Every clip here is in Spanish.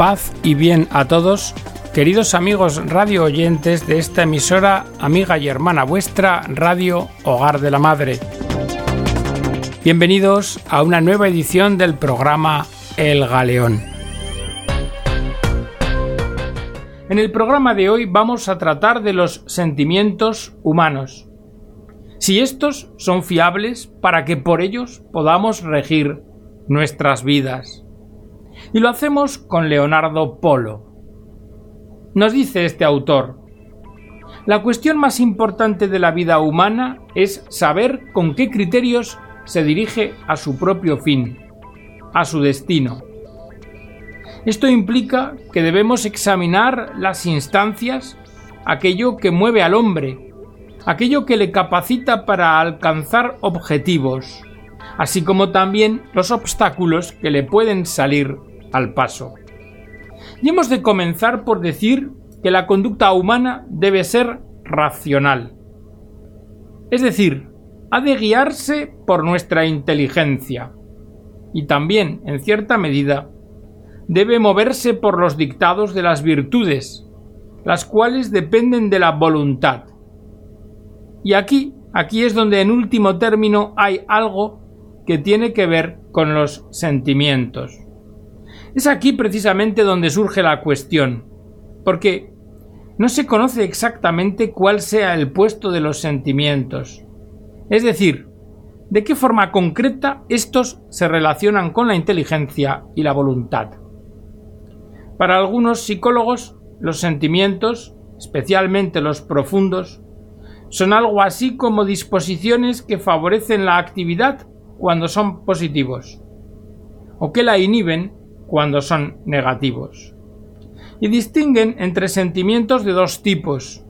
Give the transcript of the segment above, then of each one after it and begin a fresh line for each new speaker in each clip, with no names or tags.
Paz y bien a todos, queridos amigos radio oyentes de esta emisora, amiga y hermana vuestra, Radio Hogar de la Madre. Bienvenidos a una nueva edición del programa El Galeón. En el programa de hoy vamos a tratar de los sentimientos humanos. Si estos son fiables para que por ellos podamos regir nuestras vidas. Y lo hacemos con Leonardo Polo. Nos dice este autor, la cuestión más importante de la vida humana es saber con qué criterios se dirige a su propio fin, a su destino. Esto implica que debemos examinar las instancias, aquello que mueve al hombre, aquello que le capacita para alcanzar objetivos, así como también los obstáculos que le pueden salir al paso. Y hemos de comenzar por decir que la conducta humana debe ser racional. Es decir, ha de guiarse por nuestra inteligencia y también, en cierta medida, debe moverse por los dictados de las virtudes, las cuales dependen de la voluntad. Y aquí, aquí es donde en último término hay algo que tiene que ver con los sentimientos. Es aquí precisamente donde surge la cuestión, porque no se conoce exactamente cuál sea el puesto de los sentimientos, es decir, de qué forma concreta estos se relacionan con la inteligencia y la voluntad. Para algunos psicólogos, los sentimientos, especialmente los profundos, son algo así como disposiciones que favorecen la actividad cuando son positivos, o que la inhiben cuando son negativos. Y distinguen entre sentimientos de dos tipos,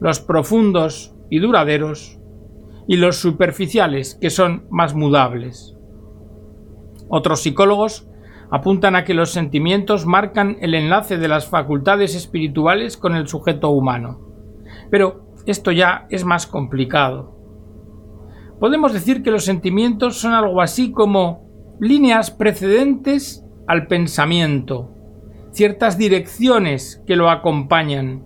los profundos y duraderos, y los superficiales, que son más mudables. Otros psicólogos apuntan a que los sentimientos marcan el enlace de las facultades espirituales con el sujeto humano. Pero esto ya es más complicado. Podemos decir que los sentimientos son algo así como líneas precedentes al pensamiento, ciertas direcciones que lo acompañan,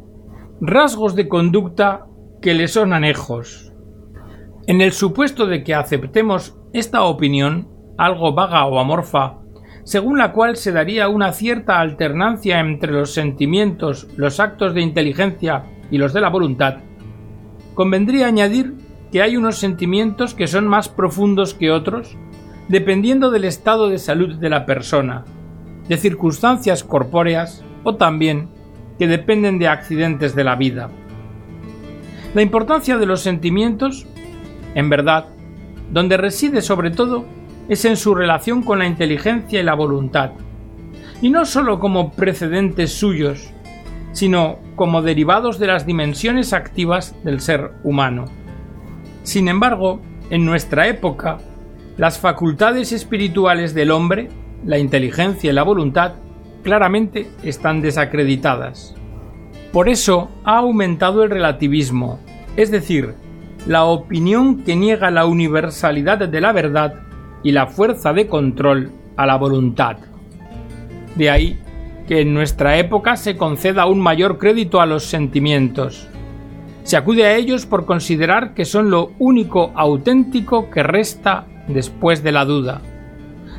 rasgos de conducta que le son anejos. En el supuesto de que aceptemos esta opinión, algo vaga o amorfa, según la cual se daría una cierta alternancia entre los sentimientos, los actos de inteligencia y los de la voluntad, convendría añadir que hay unos sentimientos que son más profundos que otros dependiendo del estado de salud de la persona, de circunstancias corpóreas o también que dependen de accidentes de la vida. La importancia de los sentimientos, en verdad, donde reside sobre todo, es en su relación con la inteligencia y la voluntad, y no sólo como precedentes suyos, sino como derivados de las dimensiones activas del ser humano. Sin embargo, en nuestra época, las facultades espirituales del hombre, la inteligencia y la voluntad, claramente están desacreditadas. Por eso ha aumentado el relativismo, es decir, la opinión que niega la universalidad de la verdad y la fuerza de control a la voluntad. De ahí que en nuestra época se conceda un mayor crédito a los sentimientos. Se acude a ellos por considerar que son lo único auténtico que resta después de la duda,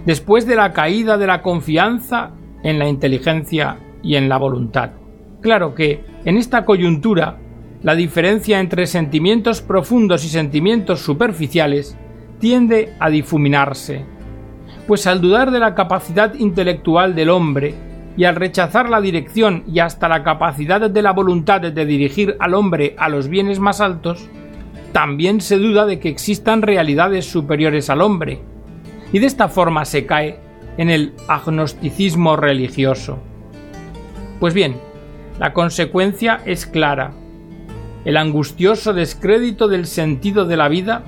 después de la caída de la confianza en la inteligencia y en la voluntad. Claro que, en esta coyuntura, la diferencia entre sentimientos profundos y sentimientos superficiales tiende a difuminarse, pues al dudar de la capacidad intelectual del hombre y al rechazar la dirección y hasta la capacidad de la voluntad de dirigir al hombre a los bienes más altos, también se duda de que existan realidades superiores al hombre, y de esta forma se cae en el agnosticismo religioso. Pues bien, la consecuencia es clara. El angustioso descrédito del sentido de la vida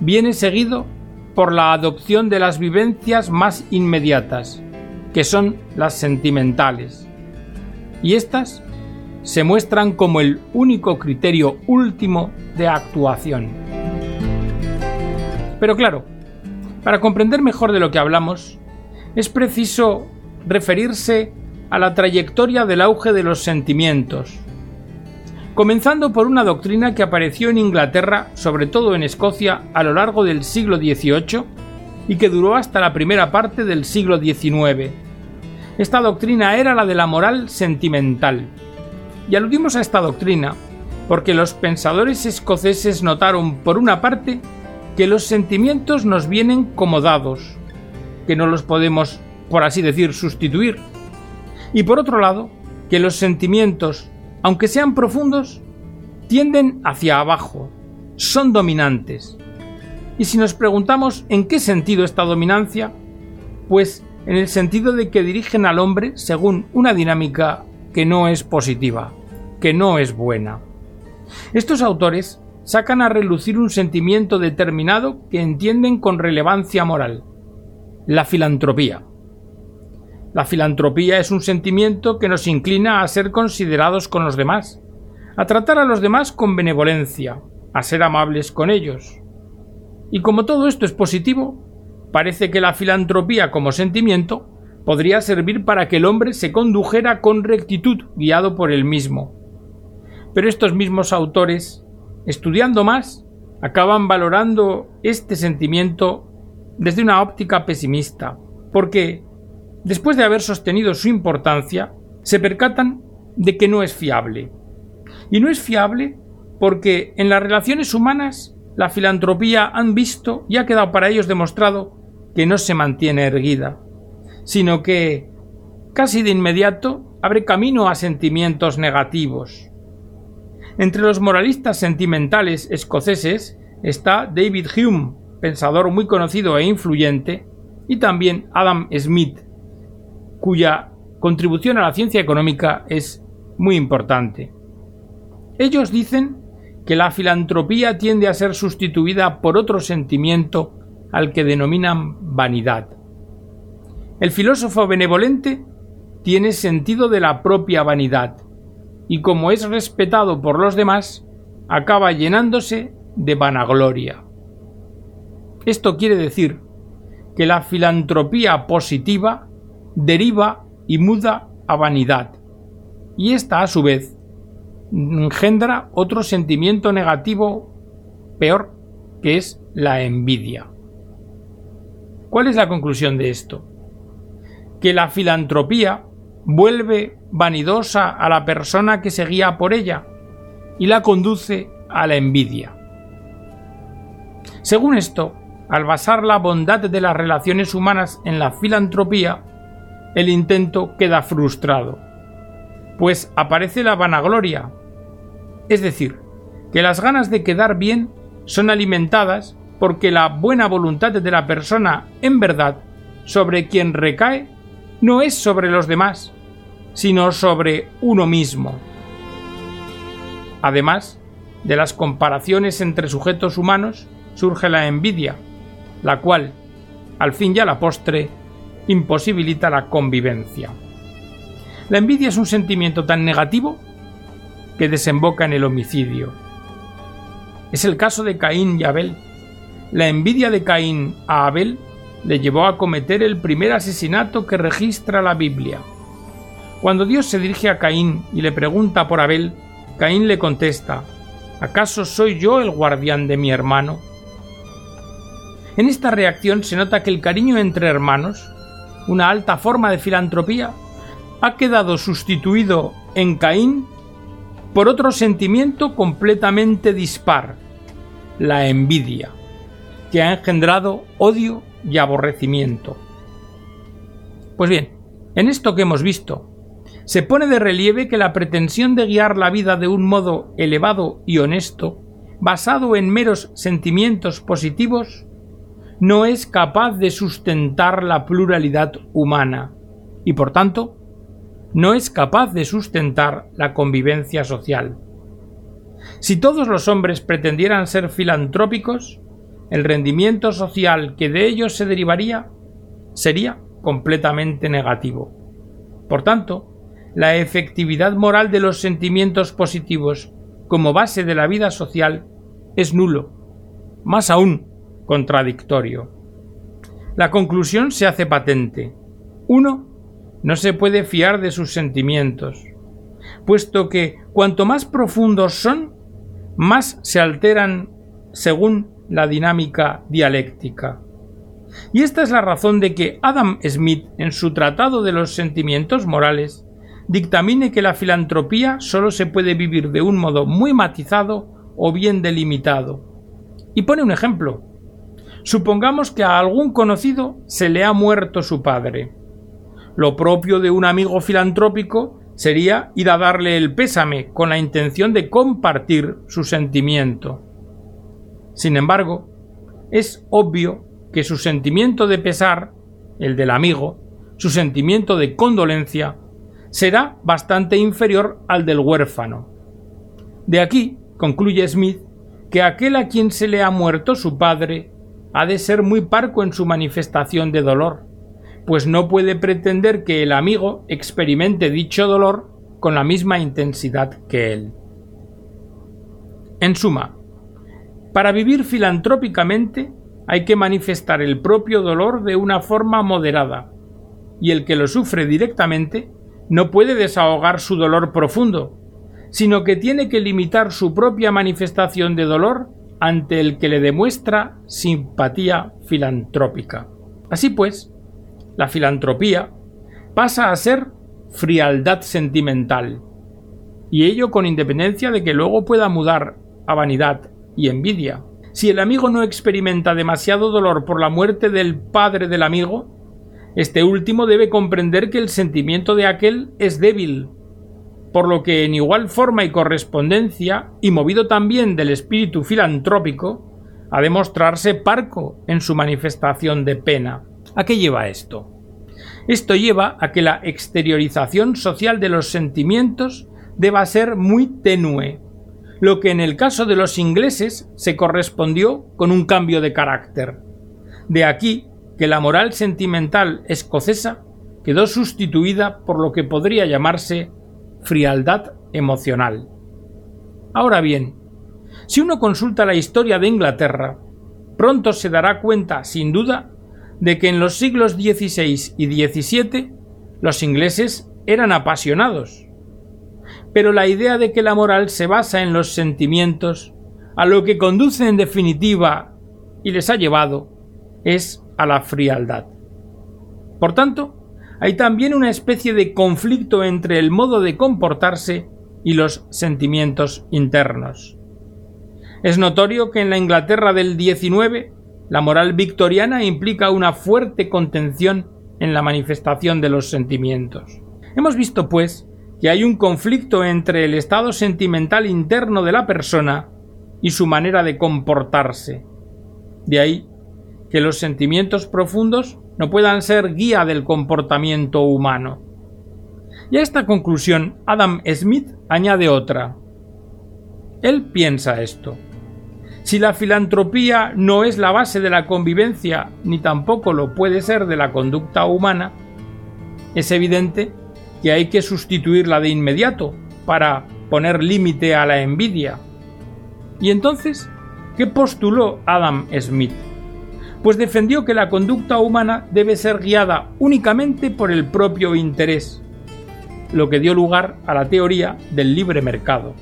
viene seguido por la adopción de las vivencias más inmediatas, que son las sentimentales. Y éstas se muestran como el único criterio último de actuación. Pero claro, para comprender mejor de lo que hablamos, es preciso referirse a la trayectoria del auge de los sentimientos, comenzando por una doctrina que apareció en Inglaterra, sobre todo en Escocia, a lo largo del siglo XVIII y que duró hasta la primera parte del siglo XIX. Esta doctrina era la de la moral sentimental. Y aludimos a esta doctrina porque los pensadores escoceses notaron, por una parte, que los sentimientos nos vienen como dados, que no los podemos, por así decir, sustituir, y por otro lado, que los sentimientos, aunque sean profundos, tienden hacia abajo, son dominantes. Y si nos preguntamos en qué sentido esta dominancia, pues en el sentido de que dirigen al hombre según una dinámica que no es positiva, que no es buena. Estos autores sacan a relucir un sentimiento determinado que entienden con relevancia moral, la filantropía. La filantropía es un sentimiento que nos inclina a ser considerados con los demás, a tratar a los demás con benevolencia, a ser amables con ellos. Y como todo esto es positivo, parece que la filantropía como sentimiento podría servir para que el hombre se condujera con rectitud guiado por él mismo. Pero estos mismos autores, estudiando más, acaban valorando este sentimiento desde una óptica pesimista, porque, después de haber sostenido su importancia, se percatan de que no es fiable. Y no es fiable porque en las relaciones humanas la filantropía han visto y ha quedado para ellos demostrado que no se mantiene erguida, sino que casi de inmediato abre camino a sentimientos negativos, entre los moralistas sentimentales escoceses está David Hume, pensador muy conocido e influyente, y también Adam Smith, cuya contribución a la ciencia económica es muy importante. Ellos dicen que la filantropía tiende a ser sustituida por otro sentimiento al que denominan vanidad. El filósofo benevolente tiene sentido de la propia vanidad, y como es respetado por los demás, acaba llenándose de vanagloria. Esto quiere decir que la filantropía positiva deriva y muda a vanidad, y esta a su vez engendra otro sentimiento negativo peor, que es la envidia. ¿Cuál es la conclusión de esto? Que la filantropía vuelve vanidosa a la persona que se guía por ella y la conduce a la envidia. Según esto, al basar la bondad de las relaciones humanas en la filantropía, el intento queda frustrado, pues aparece la vanagloria, es decir, que las ganas de quedar bien son alimentadas porque la buena voluntad de la persona en verdad sobre quien recae no es sobre los demás, sino sobre uno mismo. Además, de las comparaciones entre sujetos humanos surge la envidia, la cual, al fin y a la postre, imposibilita la convivencia. La envidia es un sentimiento tan negativo que desemboca en el homicidio. Es el caso de Caín y Abel. La envidia de Caín a Abel le llevó a cometer el primer asesinato que registra la Biblia. Cuando Dios se dirige a Caín y le pregunta por Abel, Caín le contesta, ¿acaso soy yo el guardián de mi hermano? En esta reacción se nota que el cariño entre hermanos, una alta forma de filantropía, ha quedado sustituido en Caín por otro sentimiento completamente dispar, la envidia, que ha engendrado odio y aborrecimiento. Pues bien, en esto que hemos visto, se pone de relieve que la pretensión de guiar la vida de un modo elevado y honesto, basado en meros sentimientos positivos, no es capaz de sustentar la pluralidad humana y por tanto no es capaz de sustentar la convivencia social. Si todos los hombres pretendieran ser filantrópicos, el rendimiento social que de ellos se derivaría sería completamente negativo. Por tanto, la efectividad moral de los sentimientos positivos como base de la vida social es nulo, más aún contradictorio. La conclusión se hace patente. Uno no se puede fiar de sus sentimientos, puesto que cuanto más profundos son, más se alteran según la dinámica dialéctica. Y esta es la razón de que Adam Smith, en su Tratado de los Sentimientos Morales, dictamine que la filantropía sólo se puede vivir de un modo muy matizado o bien delimitado. Y pone un ejemplo. Supongamos que a algún conocido se le ha muerto su padre. Lo propio de un amigo filantrópico sería ir a darle el pésame con la intención de compartir su sentimiento. Sin embargo, es obvio que su sentimiento de pesar, el del amigo, su sentimiento de condolencia, será bastante inferior al del huérfano. De aquí, concluye Smith, que aquel a quien se le ha muerto su padre ha de ser muy parco en su manifestación de dolor, pues no puede pretender que el amigo experimente dicho dolor con la misma intensidad que él. En suma, para vivir filantrópicamente hay que manifestar el propio dolor de una forma moderada, y el que lo sufre directamente no puede desahogar su dolor profundo, sino que tiene que limitar su propia manifestación de dolor ante el que le demuestra simpatía filantrópica. Así pues, la filantropía pasa a ser frialdad sentimental, y ello con independencia de que luego pueda mudar a vanidad y envidia. Si el amigo no experimenta demasiado dolor por la muerte del padre del amigo, este último debe comprender que el sentimiento de aquel es débil, por lo que en igual forma y correspondencia, y movido también del espíritu filantrópico, ha de mostrarse parco en su manifestación de pena. ¿A qué lleva esto? Esto lleva a que la exteriorización social de los sentimientos deba ser muy tenue, lo que en el caso de los ingleses se correspondió con un cambio de carácter. De aquí que la moral sentimental escocesa quedó sustituida por lo que podría llamarse frialdad emocional. Ahora bien, si uno consulta la historia de Inglaterra, pronto se dará cuenta, sin duda, de que en los siglos XVI y XVII los ingleses eran apasionados. Pero la idea de que la moral se basa en los sentimientos, a lo que conduce en definitiva y les ha llevado, es a la frialdad. Por tanto, hay también una especie de conflicto entre el modo de comportarse y los sentimientos internos. Es notorio que en la Inglaterra del XIX la moral victoriana implica una fuerte contención en la manifestación de los sentimientos. Hemos visto, pues, que hay un conflicto entre el estado sentimental interno de la persona y su manera de comportarse. De ahí que los sentimientos profundos no puedan ser guía del comportamiento humano. Y a esta conclusión Adam Smith añade otra. Él piensa esto. Si la filantropía no es la base de la convivencia, ni tampoco lo puede ser de la conducta humana, es evidente que hay que sustituirla de inmediato para poner límite a la envidia. Y entonces, ¿qué postuló Adam Smith? pues defendió que la conducta humana debe ser guiada únicamente por el propio interés, lo que dio lugar a la teoría del libre mercado.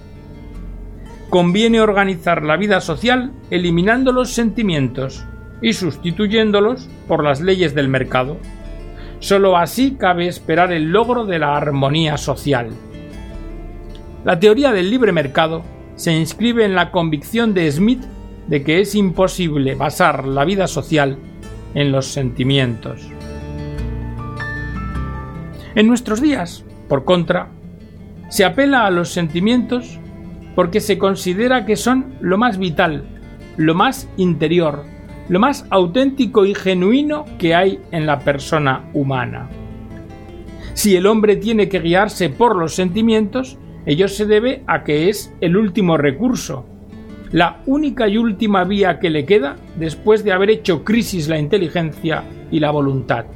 Conviene organizar la vida social eliminando los sentimientos y sustituyéndolos por las leyes del mercado. Solo así cabe esperar el logro de la armonía social. La teoría del libre mercado se inscribe en la convicción de Smith de que es imposible basar la vida social en los sentimientos. En nuestros días, por contra, se apela a los sentimientos porque se considera que son lo más vital, lo más interior, lo más auténtico y genuino que hay en la persona humana. Si el hombre tiene que guiarse por los sentimientos, ello se debe a que es el último recurso, la única y última vía que le queda después de haber hecho crisis la inteligencia y la voluntad.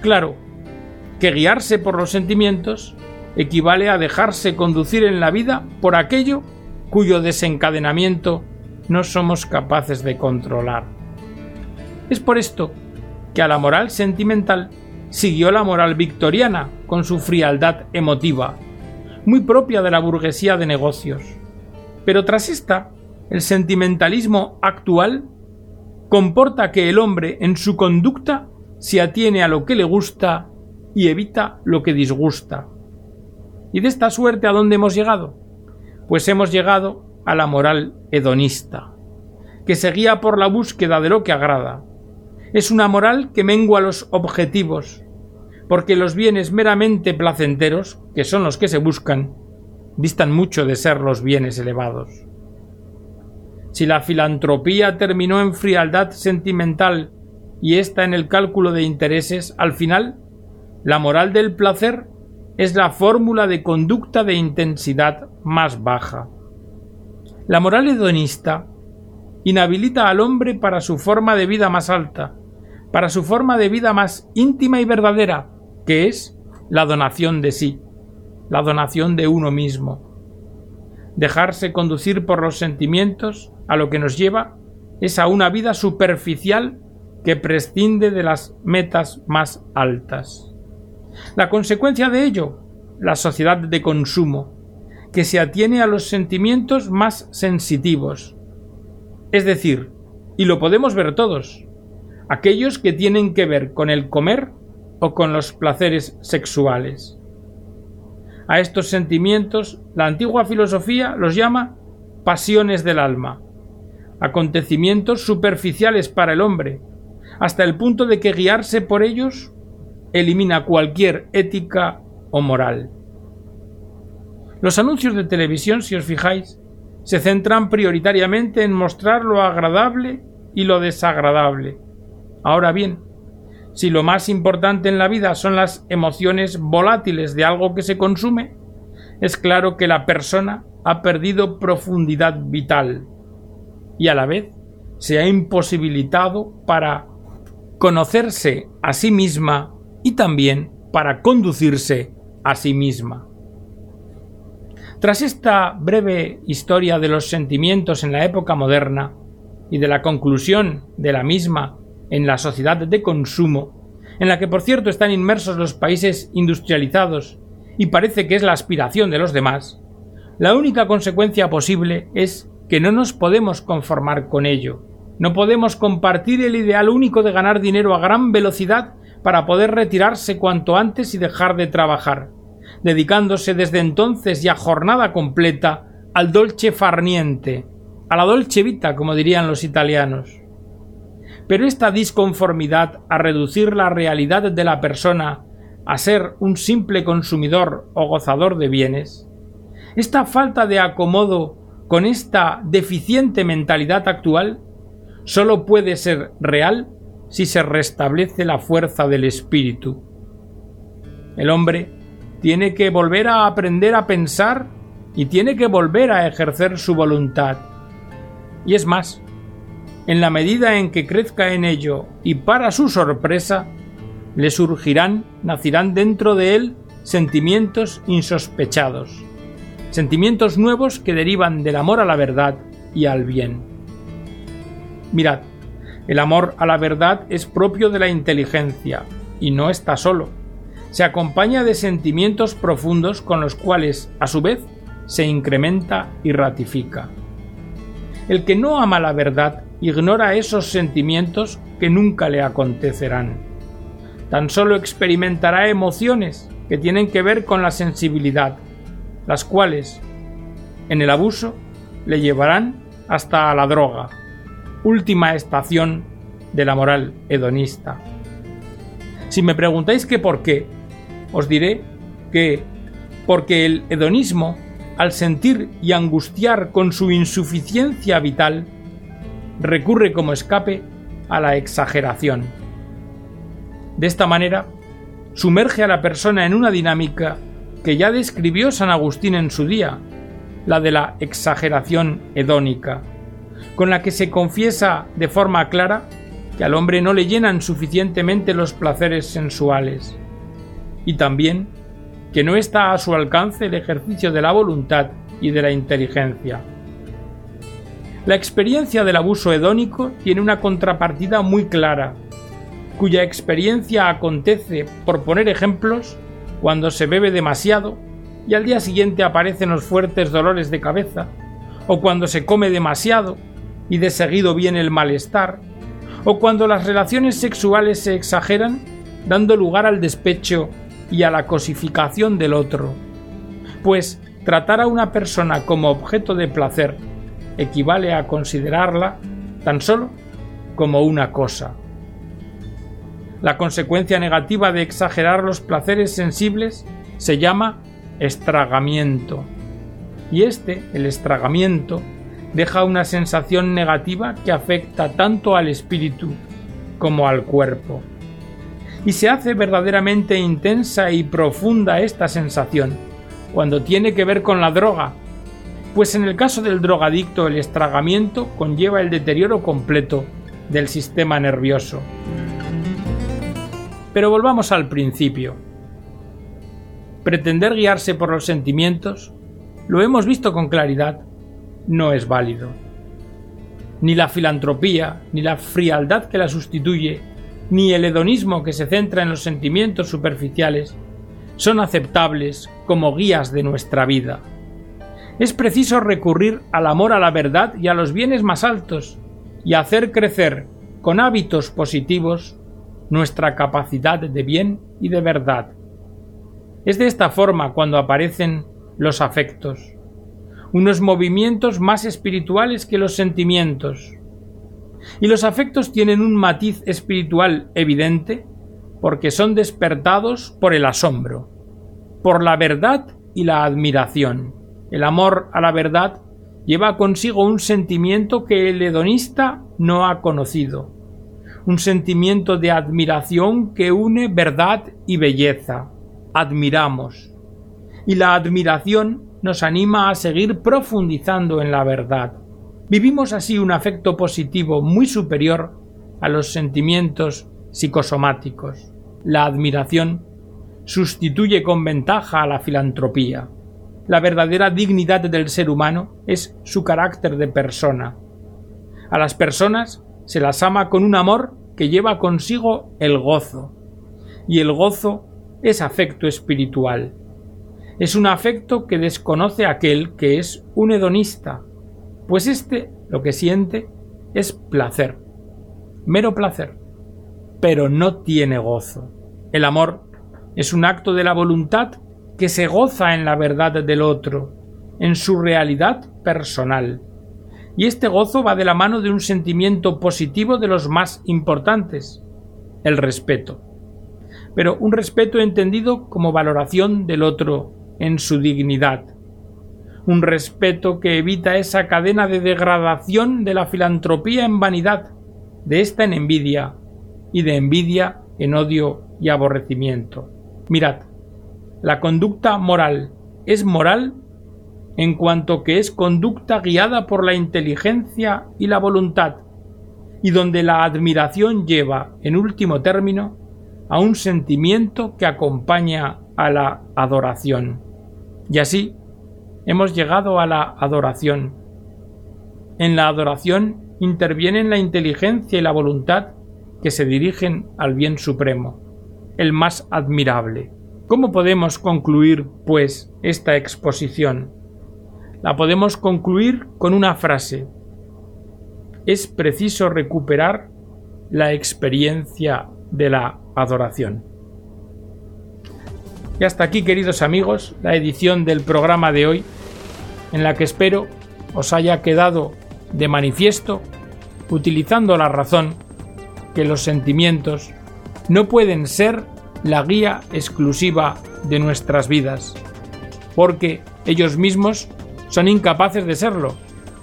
Claro, que guiarse por los sentimientos equivale a dejarse conducir en la vida por aquello cuyo desencadenamiento no somos capaces de controlar. Es por esto que a la moral sentimental siguió la moral victoriana con su frialdad emotiva, muy propia de la burguesía de negocios. Pero tras esta, el sentimentalismo actual comporta que el hombre en su conducta se atiene a lo que le gusta y evita lo que disgusta. ¿Y de esta suerte a dónde hemos llegado? Pues hemos llegado a la moral hedonista, que se guía por la búsqueda de lo que agrada. Es una moral que mengua los objetivos, porque los bienes meramente placenteros, que son los que se buscan, distan mucho de ser los bienes elevados. Si la filantropía terminó en frialdad sentimental y está en el cálculo de intereses, al final, la moral del placer es la fórmula de conducta de intensidad más baja. La moral hedonista inhabilita al hombre para su forma de vida más alta, para su forma de vida más íntima y verdadera, que es la donación de sí, la donación de uno mismo. Dejarse conducir por los sentimientos a lo que nos lleva es a una vida superficial que prescinde de las metas más altas. La consecuencia de ello, la sociedad de consumo, que se atiene a los sentimientos más sensitivos. Es decir, y lo podemos ver todos, aquellos que tienen que ver con el comer o con los placeres sexuales. A estos sentimientos la antigua filosofía los llama pasiones del alma, acontecimientos superficiales para el hombre, hasta el punto de que guiarse por ellos elimina cualquier ética o moral. Los anuncios de televisión, si os fijáis, se centran prioritariamente en mostrar lo agradable y lo desagradable. Ahora bien, si lo más importante en la vida son las emociones volátiles de algo que se consume, es claro que la persona ha perdido profundidad vital y a la vez se ha imposibilitado para conocerse a sí misma y también para conducirse a sí misma. Tras esta breve historia de los sentimientos en la época moderna y de la conclusión de la misma en la sociedad de consumo, en la que por cierto están inmersos los países industrializados y parece que es la aspiración de los demás, la única consecuencia posible es que no nos podemos conformar con ello. No podemos compartir el ideal único de ganar dinero a gran velocidad para poder retirarse cuanto antes y dejar de trabajar, dedicándose desde entonces y a jornada completa al dolce farniente, a la dolce vita, como dirían los italianos. Pero esta disconformidad a reducir la realidad de la persona a ser un simple consumidor o gozador de bienes, esta falta de acomodo con esta deficiente mentalidad actual solo puede ser real si se restablece la fuerza del espíritu. El hombre tiene que volver a aprender a pensar y tiene que volver a ejercer su voluntad. Y es más, en la medida en que crezca en ello y para su sorpresa, le surgirán, nacirán dentro de él sentimientos insospechados, sentimientos nuevos que derivan del amor a la verdad y al bien. Mirad, el amor a la verdad es propio de la inteligencia y no está solo. Se acompaña de sentimientos profundos con los cuales, a su vez, se incrementa y ratifica. El que no ama la verdad ignora esos sentimientos que nunca le acontecerán. Tan solo experimentará emociones que tienen que ver con la sensibilidad, las cuales, en el abuso, le llevarán hasta a la droga, última estación de la moral hedonista. Si me preguntáis que por qué, os diré que porque el hedonismo, al sentir y angustiar con su insuficiencia vital, recurre como escape a la exageración. De esta manera, sumerge a la persona en una dinámica que ya describió San Agustín en su día, la de la exageración hedónica, con la que se confiesa de forma clara que al hombre no le llenan suficientemente los placeres sensuales, y también que no está a su alcance el ejercicio de la voluntad y de la inteligencia. La experiencia del abuso hedónico tiene una contrapartida muy clara. cuya experiencia acontece, por poner ejemplos, cuando se bebe demasiado y al día siguiente aparecen los fuertes dolores de cabeza, o cuando se come demasiado y de seguido viene el malestar, o cuando las relaciones sexuales se exageran, dando lugar al despecho y a la cosificación del otro. Pues tratar a una persona como objeto de placer equivale a considerarla tan solo como una cosa. La consecuencia negativa de exagerar los placeres sensibles se llama estragamiento. Y este, el estragamiento, deja una sensación negativa que afecta tanto al espíritu como al cuerpo. Y se hace verdaderamente intensa y profunda esta sensación cuando tiene que ver con la droga, pues en el caso del drogadicto el estragamiento conlleva el deterioro completo del sistema nervioso. Pero volvamos al principio. Pretender guiarse por los sentimientos, lo hemos visto con claridad, no es válido. Ni la filantropía, ni la frialdad que la sustituye, ni el hedonismo que se centra en los sentimientos superficiales, son aceptables como guías de nuestra vida. Es preciso recurrir al amor a la verdad y a los bienes más altos, y hacer crecer con hábitos positivos nuestra capacidad de bien y de verdad. Es de esta forma cuando aparecen los afectos, unos movimientos más espirituales que los sentimientos. Y los afectos tienen un matiz espiritual evidente porque son despertados por el asombro, por la verdad y la admiración. El amor a la verdad lleva consigo un sentimiento que el hedonista no ha conocido, un sentimiento de admiración que une verdad y belleza. Admiramos. Y la admiración nos anima a seguir profundizando en la verdad. Vivimos así un afecto positivo muy superior a los sentimientos psicosomáticos. La admiración sustituye con ventaja a la filantropía. La verdadera dignidad del ser humano es su carácter de persona. A las personas se las ama con un amor que lleva consigo el gozo. Y el gozo es afecto espiritual. Es un afecto que desconoce aquel que es un hedonista, pues éste lo que siente es placer, mero placer, pero no tiene gozo. El amor es un acto de la voluntad que se goza en la verdad del otro, en su realidad personal. Y este gozo va de la mano de un sentimiento positivo de los más importantes, el respeto. Pero un respeto entendido como valoración del otro en su dignidad. Un respeto que evita esa cadena de degradación de la filantropía en vanidad, de esta en envidia y de envidia en odio y aborrecimiento. Mirad, la conducta moral es moral en cuanto que es conducta guiada por la inteligencia y la voluntad, y donde la admiración lleva, en último término, a un sentimiento que acompaña a la adoración. Y así hemos llegado a la adoración. En la adoración intervienen la inteligencia y la voluntad que se dirigen al bien supremo el más admirable. ¿Cómo podemos concluir, pues, esta exposición? La podemos concluir con una frase. Es preciso recuperar la experiencia de la adoración. Y hasta aquí, queridos amigos, la edición del programa de hoy, en la que espero os haya quedado de manifiesto, utilizando la razón, que los sentimientos no pueden ser la guía exclusiva de nuestras vidas, porque ellos mismos son incapaces de serlo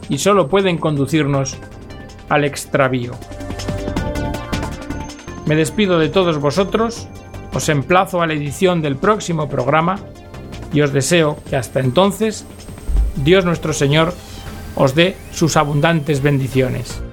y solo pueden conducirnos al extravío. Me despido de todos vosotros, os emplazo a la edición del próximo programa y os deseo que hasta entonces Dios nuestro Señor os dé sus abundantes bendiciones.